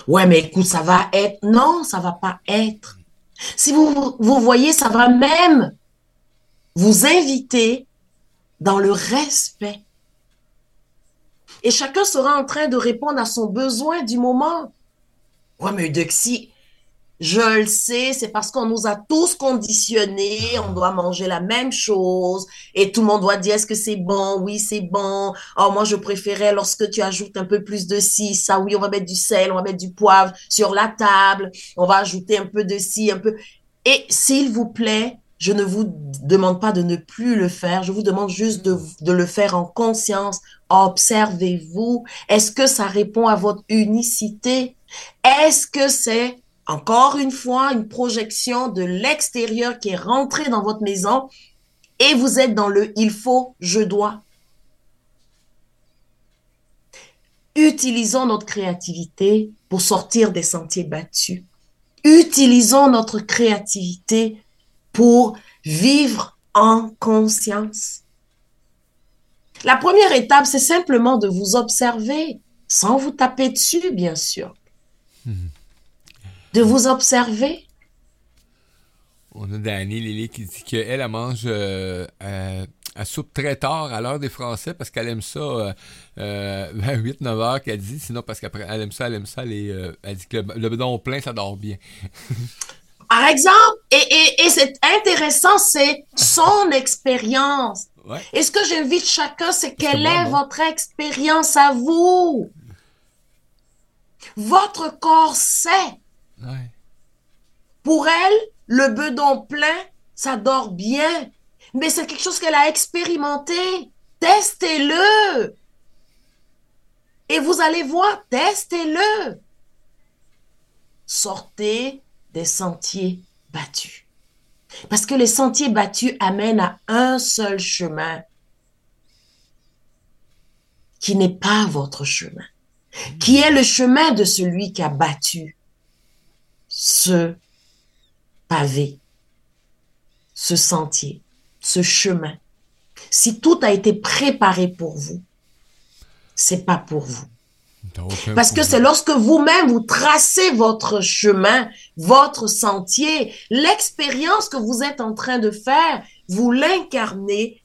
Speaker 2: Ouais, mais écoute, ça va être. Non, ça va pas être. Si vous, vous voyez, ça va même vous inviter dans le respect. Et chacun sera en train de répondre à son besoin du moment. Ouais, mais Eudoxie, je le sais, c'est parce qu'on nous a tous conditionnés, on doit manger la même chose et tout le monde doit dire est-ce que c'est bon, oui c'est bon, oh moi je préférais lorsque tu ajoutes un peu plus de ci, ça oui on va mettre du sel, on va mettre du poivre sur la table, on va ajouter un peu de ci, un peu. Et s'il vous plaît, je ne vous demande pas de ne plus le faire, je vous demande juste de, de le faire en conscience. Observez-vous. Est-ce que ça répond à votre unicité? Est-ce que c'est encore une fois, une projection de l'extérieur qui est rentrée dans votre maison et vous êtes dans le il faut, je dois. Utilisons notre créativité pour sortir des sentiers battus. Utilisons notre créativité pour vivre en conscience. La première étape, c'est simplement de vous observer, sans vous taper dessus, bien sûr. Mhm de vous observer?
Speaker 1: On a Dani Lily qui dit qu'elle, elle mange euh, euh, elle soupe très tard à l'heure des Français parce qu'elle aime ça euh, euh, (laughs) vers 8-9 heures qu'elle dit. Sinon, parce qu'après, elle aime ça, elle aime ça. Elle, euh, elle dit que le, le bedon plein, ça dort bien. (laughs)
Speaker 2: Par exemple, et, et, et c'est intéressant, c'est son expérience.
Speaker 1: Ouais.
Speaker 2: Et ce que j'invite chacun, c'est quelle est votre expérience à vous? Votre corps sait. Pour elle, le bedon plein, ça dort bien. Mais c'est quelque chose qu'elle a expérimenté. Testez-le. Et vous allez voir, testez-le. Sortez des sentiers battus. Parce que les sentiers battus amènent à un seul chemin qui n'est pas votre chemin, qui est le chemin de celui qui a battu ce pavé, ce sentier, ce chemin. Si tout a été préparé pour vous, c'est pas pour vous. Parce que c'est lorsque vous-même vous tracez votre chemin, votre sentier, l'expérience que vous êtes en train de faire, vous l'incarnez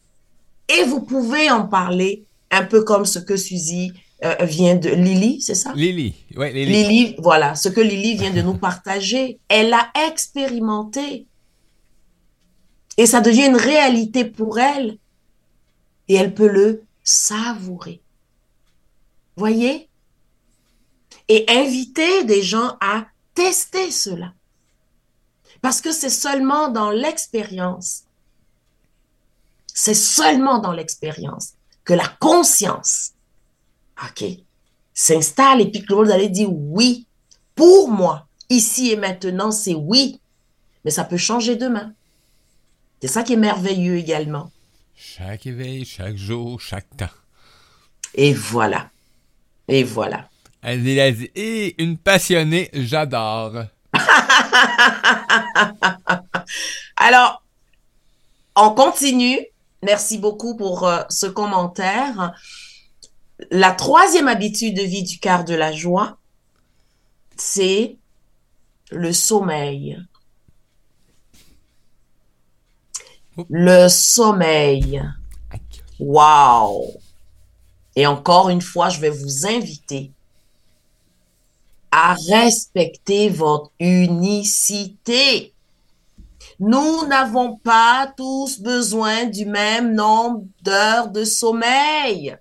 Speaker 2: et vous pouvez en parler un peu comme ce que Suzy euh, vient de Lily, c'est ça?
Speaker 1: Lily, ouais, Lily.
Speaker 2: Lily, voilà, ce que Lily vient de nous partager. Elle a expérimenté. Et ça devient une réalité pour elle. Et elle peut le savourer. Voyez? Et inviter des gens à tester cela. Parce que c'est seulement dans l'expérience, c'est seulement dans l'expérience que la conscience OK, s'installe et puis que vous allez dire oui, pour moi, ici et maintenant, c'est oui. Mais ça peut changer demain. C'est ça qui est merveilleux également.
Speaker 1: Chaque éveil, chaque jour, chaque temps.
Speaker 2: Et voilà. Et voilà.
Speaker 1: Elle a dit, et une passionnée, j'adore. (laughs)
Speaker 2: Alors, on continue. Merci beaucoup pour euh, ce commentaire. La troisième habitude de vie du quart de la joie, c'est le sommeil. Le sommeil. Wow! Et encore une fois, je vais vous inviter à respecter votre unicité. Nous n'avons pas tous besoin du même nombre d'heures de sommeil.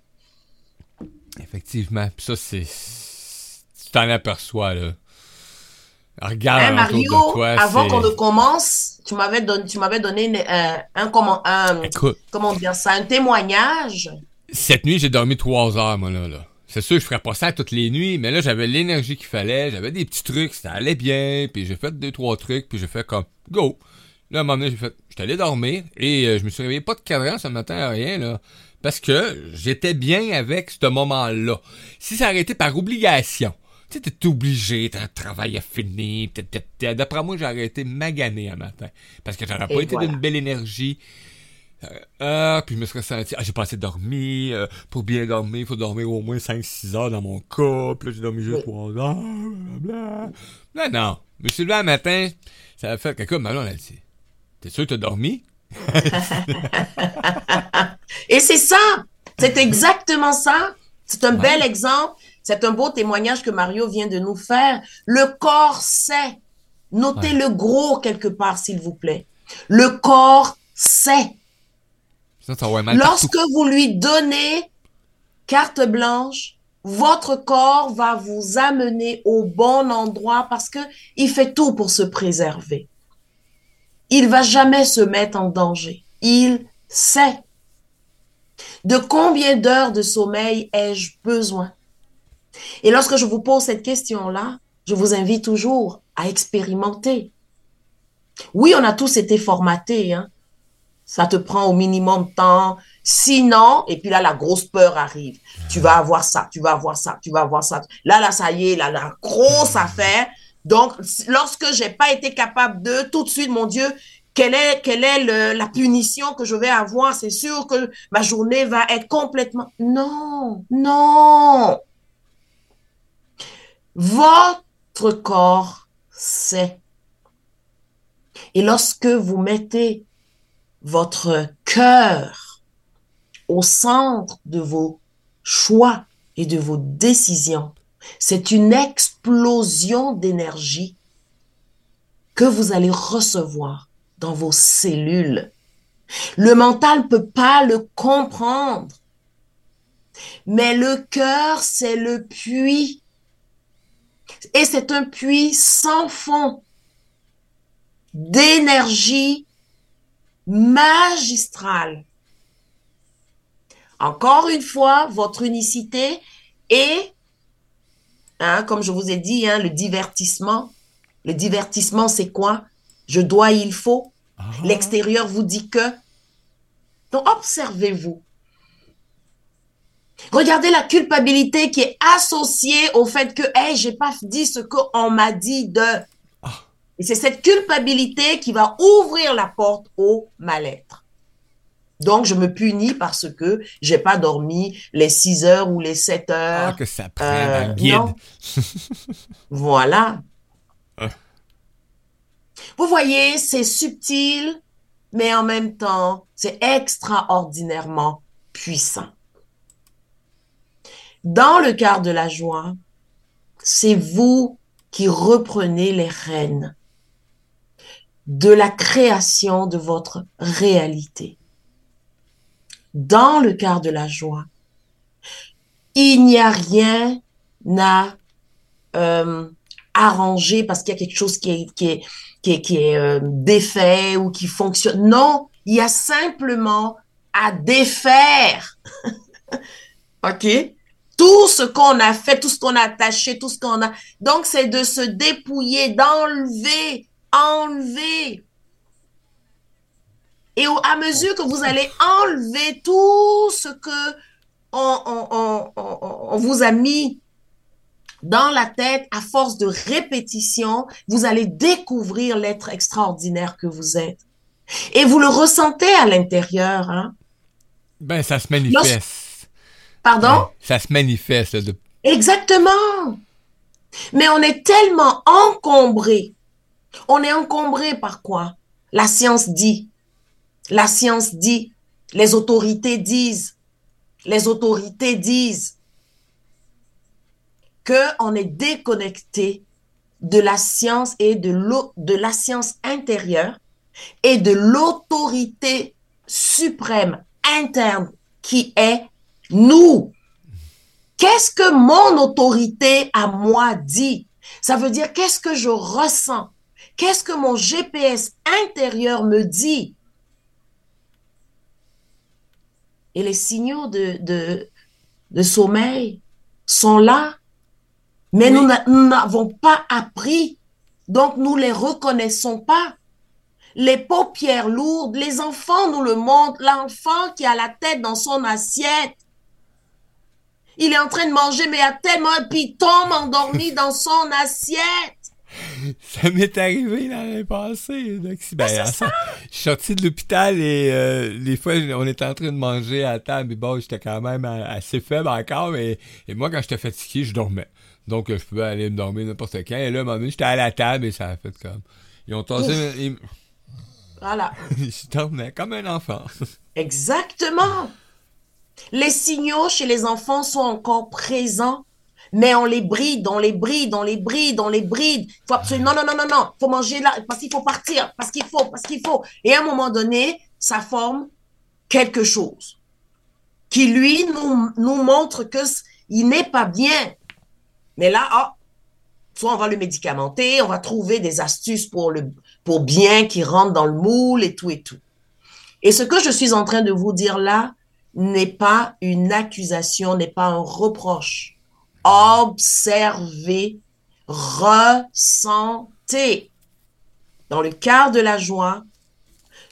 Speaker 1: Effectivement. Puis ça, c'est. Tu t'en aperçois, là. Regarde,
Speaker 2: Mario,
Speaker 1: de
Speaker 2: avant qu'on ne commence, tu m'avais donné, une- euh, un, comment, un, comment dire ça, un témoignage.
Speaker 1: cette nuit, j'ai dormi trois heures, moi, là, là. C'est sûr, je ferais pas ça toutes les nuits, mais là, j'avais l'énergie qu'il fallait, j'avais des petits trucs, ça allait bien, puis j'ai fait deux, trois trucs, puis j'ai fait comme, go. Là, à un moment donné, j'ai fait, j'étais allé dormir, et euh, je me suis réveillé pas de cadran ce matin, rien, là. Parce que j'étais bien avec ce moment-là. Si ça aurait été par obligation, tu sais, t'es obligé, t'as un travail à finir, d'après moi, j'aurais été magané un matin. Parce que j'aurais pas été
Speaker 2: voilà.
Speaker 1: d'une belle énergie. Euh, ah, puis je me serais senti, ah, j'ai pas assez dormi, euh, pour bien dormir, il faut dormir au moins 5-6 heures dans mon cas, puis là, j'ai dormi juste
Speaker 2: Oui.
Speaker 1: 3 heures, blablabla. Non, non, je me suis levé un matin, ça a fait, quelqu'un m'a dit, t'es sûr que t'as dormi? (laughs)
Speaker 2: Et c'est ça, c'est (laughs) exactement ça. C'est un
Speaker 1: Ouais.
Speaker 2: bel exemple, c'est un beau témoignage que Mario vient de nous faire. Le corps sait. Notez le gros quelque part, s'il vous plaît. Le corps sait.
Speaker 1: Ça partout.
Speaker 2: Lorsque vous lui donnez carte blanche, votre corps va vous amener au bon endroit parce que il fait tout pour se préserver. Il va jamais se mettre en danger. Il sait. De combien d'heures de sommeil ai-je besoin? Et lorsque je vous pose cette question-là, je vous invite toujours à expérimenter. Oui, on a tous été formatés, hein. Ça te prend au minimum de temps. Sinon, et puis là, la grosse peur arrive. Tu vas avoir ça, tu vas avoir ça, tu vas avoir ça. Là, là, ça y est, là, la grosse affaire. Donc, lorsque j'ai pas été capable de, tout de suite, mon Dieu, quelle est, quelle est la punition que je vais avoir? C'est sûr que ma journée va être complètement... Non, non. Votre corps sait. Et lorsque vous mettez votre cœur au centre de vos choix et de vos décisions, c'est une explosion d'énergie que vous allez recevoir dans vos cellules. Le mental ne peut pas le comprendre. Mais le cœur, c'est le puits. Et c'est un puits sans fond d'énergie magistrale. Encore une fois, votre unicité et, hein, comme je vous ai dit, hein, le divertissement. Le divertissement, c'est quoi? Je dois, il faut.
Speaker 1: Ah.
Speaker 2: L'extérieur vous dit que. Donc, observez-vous. Regardez la culpabilité qui est associée au fait que, hey, j'ai pas dit ce qu'on m'a dit de. Et c'est cette culpabilité qui va ouvrir la porte au mal-être. Donc, je me punis parce que j'ai pas dormi les 6 heures ou les 7
Speaker 1: Ah,
Speaker 2: heures.
Speaker 1: que ça prend
Speaker 2: Euh,
Speaker 1: dans le guide. (laughs)
Speaker 2: Voilà. Vous voyez, c'est subtil, mais en même temps, c'est extraordinairement puissant. Dans le quart de la joie, c'est vous qui reprenez les rênes de la création de votre réalité. Dans le quart de la joie, il n'y a rien à euh, arranger parce qu'il y a quelque chose qui est, qui est, euh, défait ou qui fonctionne. Non, il y a simplement à défaire. (laughs) OK? Tout ce qu'on a fait, tout ce qu'on a attaché, tout ce qu'on a. Donc, c'est de se dépouiller, d'enlever, enlever. Et au, à mesure que vous allez enlever tout ce que on, on, on, on vous a mis dans la tête, à force de répétition, vous allez découvrir l'être extraordinaire que vous êtes. Et vous le ressentez à l'intérieur. Hein?
Speaker 1: Ben, ça se manifeste.
Speaker 2: Pardon?
Speaker 1: Ouais, ça se manifeste. là, de-
Speaker 2: Exactement. Mais on est tellement encombré. On est encombré par quoi? La science dit. La science dit. Les autorités disent. Les autorités disent que on est déconnecté de la science et de la science intérieure et de l'autorité suprême interne qui est nous. Qu'est-ce que mon autorité à moi dit? Ça veut dire qu'est-ce que je ressens? Qu'est-ce que mon GPS intérieur me dit? Et les signaux de sommeil sont là, mais nous n'avons pas appris, donc nous les reconnaissons pas. Les paupières lourdes, les enfants nous le montrent, l'enfant qui a la tête dans son assiette, il est en train de manger, mais a tellement, puis il tombe endormi dans son assiette. (laughs)
Speaker 1: Ça m'est arrivé l'année passée. Ben, ben je suis sorti de l'hôpital et euh, des fois, on était en train de manger à table. Et bon, j'étais quand même assez faible encore. Mais, et moi, quand j'étais fatigué, je dormais. Donc, je pouvais aller me dormir n'importe quand. Et là, à un moment donné, j'étais à la table et ça a fait comme... Ils ont tassé...
Speaker 2: Voilà. (laughs)
Speaker 1: je dormais comme un enfant. (laughs)
Speaker 2: Exactement. Les signaux chez les enfants sont encore présents, mais on les bride, on les bride, on les bride, on les bride. Faut absolument, non, non, non, non, non, faut manger là, parce qu'il faut partir, parce qu'il faut, parce qu'il faut. Et à un moment donné, ça forme quelque chose qui, lui, nous, nous montre que il n'est pas bien. Mais là, oh, soit on va le médicamenter, on va trouver des astuces pour le, pour bien qu'il rentre dans le moule et tout et tout. Et ce que je suis en train de vous dire là, n'est pas une accusation, n'est pas un reproche. Observez, ressentez. Dans le cadre de la joie,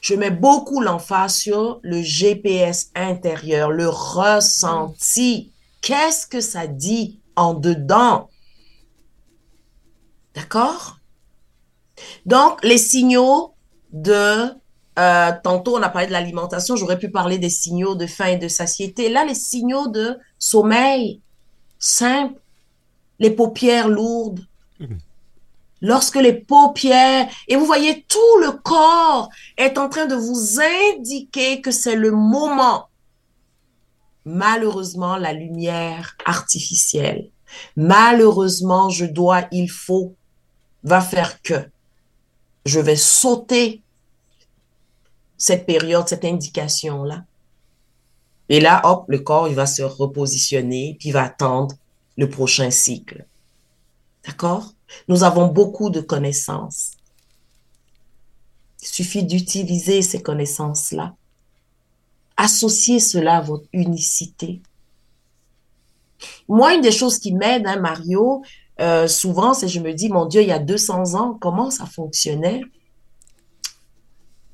Speaker 2: je mets beaucoup l'emphase sur le GPS intérieur, le ressenti. Qu'est-ce que ça dit? En dedans? D'accord? Donc, les signaux de euh, tantôt, on a parlé de l'alimentation, j'aurais pu parler des signaux de faim et de satiété. Là, les signaux de sommeil, simple, les paupières lourdes. Mhm. Lorsque les paupières, et vous voyez, tout le corps est en train de vous indiquer que c'est le moment. Malheureusement, la lumière artificielle, malheureusement, je dois, il faut, va faire que je vais sauter cette période, cette indication-là. Et là, hop, le corps, il va se repositionner, puis il va attendre le prochain cycle. D'accord? Nous avons beaucoup de connaissances. Il suffit d'utiliser ces connaissances-là. Associer cela à votre unicité. Moi, une des choses qui m'aide, hein, Mario, euh, souvent, c'est je me dis, mon Dieu, il y a 200 ans, comment ça fonctionnait?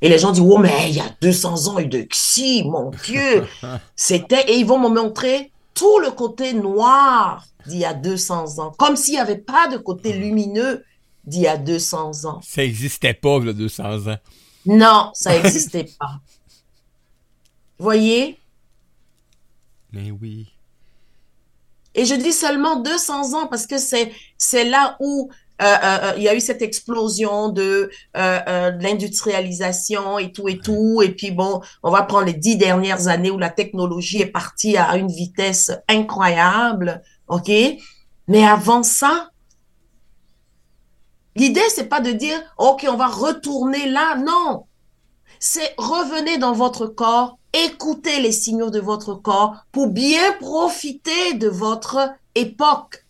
Speaker 2: Et les gens disent, oh, mais il y a 200 ans, et de si, mon Dieu. (laughs) C'était, et ils vont me montrer tout le côté noir d'il y a 200 ans, comme s'il n'y avait pas de côté lumineux d'il y a 200 ans.
Speaker 1: Ça n'existait pas, il y a 200 ans.
Speaker 2: Non, ça n'existait pas. Voyez?
Speaker 1: Mais oui.
Speaker 2: Et je dis seulement 200 ans parce que c'est, c'est là où euh, euh, euh, il y a eu cette explosion de, l'industrialisation et tout et tout. Et puis bon, on va prendre les dix dernières années où la technologie est partie à une vitesse incroyable, ok? Mais avant ça, l'idée c'est pas de dire ok on va retourner là, non. C'est revenez dans votre corps, écoutez les signaux de votre corps pour bien profiter de votre époque.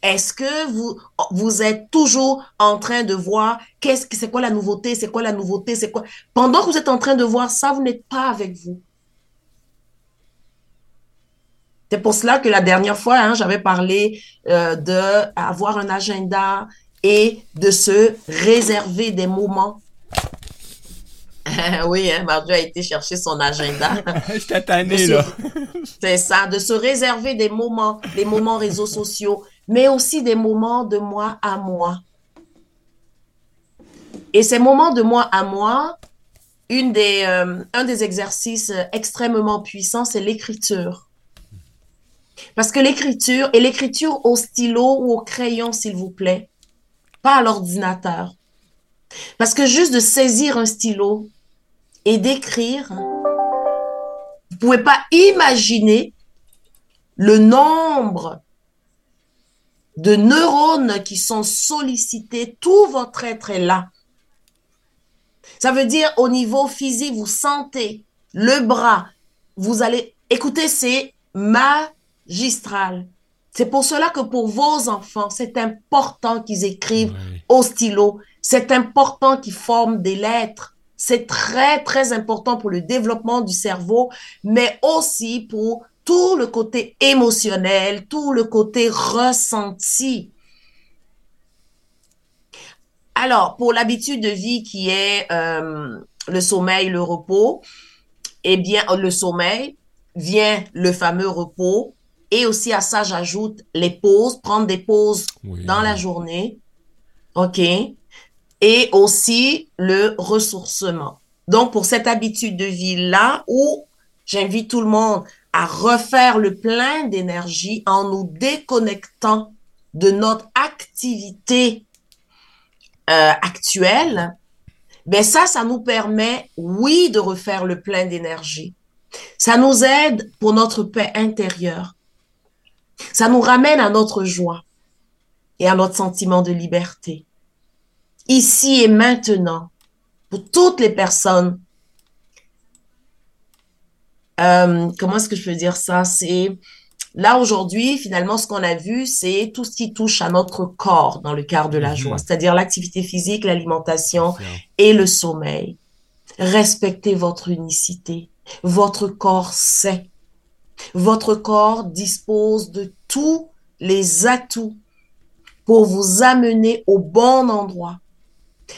Speaker 2: Est-ce que vous, vous êtes toujours en train de voir qu'est-ce que c'est quoi la nouveauté, c'est quoi la nouveauté, c'est quoi? Pendant que vous êtes en train de voir ça, vous n'êtes pas avec vous. C'est pour cela que la dernière fois, hein, j'avais parlé euh, de avoir un agenda et de se réserver des moments. (laughs) oui, hein, a été chercher son agenda. (laughs)
Speaker 1: Je t'attendais là. (laughs)
Speaker 2: C'est ça, de se réserver des moments, des moments réseaux sociaux, mais aussi des moments de moi à moi. Et ces moments de moi à moi, une des, euh, un des exercices extrêmement puissants, c'est l'écriture. Parce que l'écriture, et l'écriture au stylo ou au crayon, s'il vous plaît, à l'ordinateur. Parce que juste de saisir un stylo et d'écrire, vous pouvez pas imaginer le nombre de neurones qui sont sollicités, tout votre être est là. Ça veut dire au niveau physique, vous sentez le bras, vous allez écouter, c'est magistral. C'est pour cela que pour vos enfants, c'est important qu'ils écrivent au stylo. C'est important qu'ils forment des lettres. C'est très, très important pour le développement du cerveau, mais aussi pour tout le côté émotionnel, tout le côté ressenti. Alors, pour l'habitude de vie qui est euh, le sommeil, le repos, eh bien, le sommeil vient le fameux repos. Et aussi à ça, j'ajoute les pauses, prendre des pauses dans la journée. OK? Et aussi le ressourcement. Donc, pour cette habitude de vie-là, où j'invite tout le monde à refaire le plein d'énergie en nous déconnectant de notre activité euh, actuelle, ben ça, ça nous permet, oui, de refaire le plein d'énergie. Ça nous aide pour notre paix intérieure. Ça nous ramène à notre joie et à notre sentiment de liberté. Ici et maintenant, pour toutes les personnes, euh, comment est-ce que je peux dire ça? C'est là aujourd'hui, finalement, ce qu'on a vu, c'est tout ce qui touche à notre corps dans le quart de la mhm. joie, c'est-à-dire l'activité physique, l'alimentation et le sommeil. Respectez votre unicité. Votre corps sait. Votre corps dispose de tous les atouts pour vous amener au bon endroit.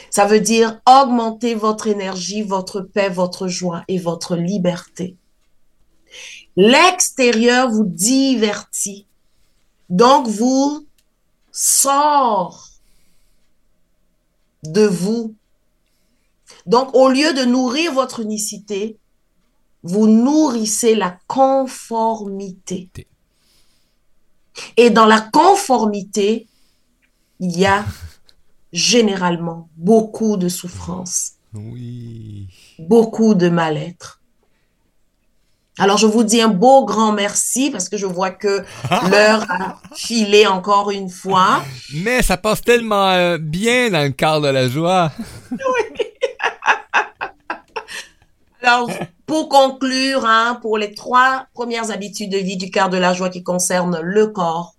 Speaker 2: Ça veut dire augmenter votre énergie, votre paix, votre joie et votre liberté. L'extérieur vous divertit. Donc, vous sort de vous. Donc, au lieu de nourrir votre unicité, vous nourrissez la conformité. Et dans la conformité, il y a généralement beaucoup de souffrance.
Speaker 1: Oui.
Speaker 2: Beaucoup de mal-être. Alors, je vous dis un beau grand merci parce que je vois que (laughs) l'heure a filé encore une fois.
Speaker 1: Mais ça passe tellement euh, bien dans le quart de la joie. (laughs) oui.
Speaker 2: Alors, pour conclure, hein, pour les trois premières habitudes de vie du quart de la joie qui concernent le corps,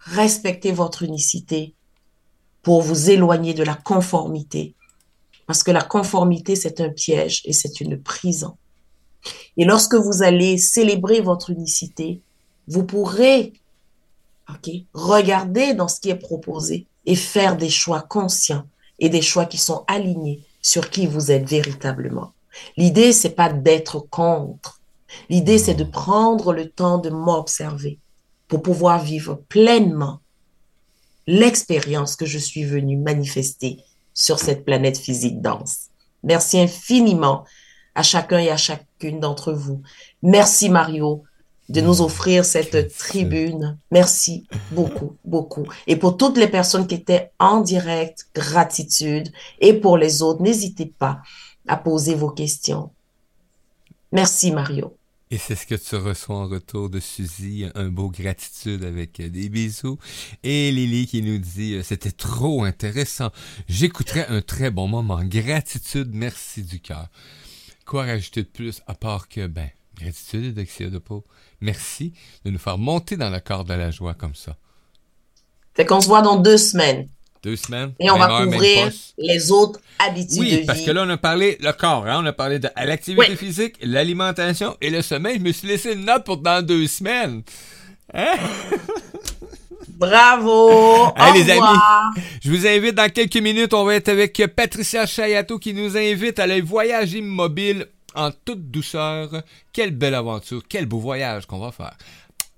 Speaker 2: respectez votre unicité pour vous éloigner de la conformité. Parce que la conformité, c'est un piège et c'est une prison. Et lorsque vous allez célébrer votre unicité, vous pourrez regarder dans ce qui est proposé et faire des choix conscients et des choix qui sont alignés sur qui vous êtes véritablement. L'idée, c'est pas d'être contre. L'idée, c'est de prendre le temps de m'observer pour pouvoir vivre pleinement l'expérience que je suis venue manifester sur cette planète physique dense. Merci infiniment à chacun et à chacune d'entre vous. Merci Mario de nous offrir cette tribune. Merci beaucoup, (laughs) beaucoup. Et pour toutes les personnes qui étaient en direct, gratitude. Et pour les autres, n'hésitez pas à poser vos questions. Merci Mario.
Speaker 1: Et c'est ce que tu reçois en retour de Suzy, un beau gratitude avec des bisous. Et Lily qui nous dit, euh, c'était trop intéressant. J'écouterai un très bon moment. Gratitude, merci du cœur. Quoi rajouter de plus à part que, ben, gratitude Dexia de peau. Merci de nous faire monter dans le corps de la joie comme ça.
Speaker 2: Fait qu'on se voit dans deux semaines.
Speaker 1: Deux semaines.
Speaker 2: Et on va couvrir les autres habitudes
Speaker 1: oui, de vie. Oui, parce que là, on a parlé le corps, hein? on a parlé de l'activité physique, l'alimentation et le sommeil. Je me suis laissé une note pour dans deux semaines. Hein? (laughs)
Speaker 2: Bravo!
Speaker 1: Allez, les amis, je vous invite dans quelques minutes, on va être avec Patricia Chayato qui nous invite à aller voyager immobile en toute douceur. Quelle belle aventure, quel beau voyage qu'on va faire.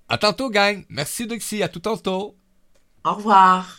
Speaker 1: À tantôt, gang. Merci, Doxy. À tout tantôt.
Speaker 2: Au revoir.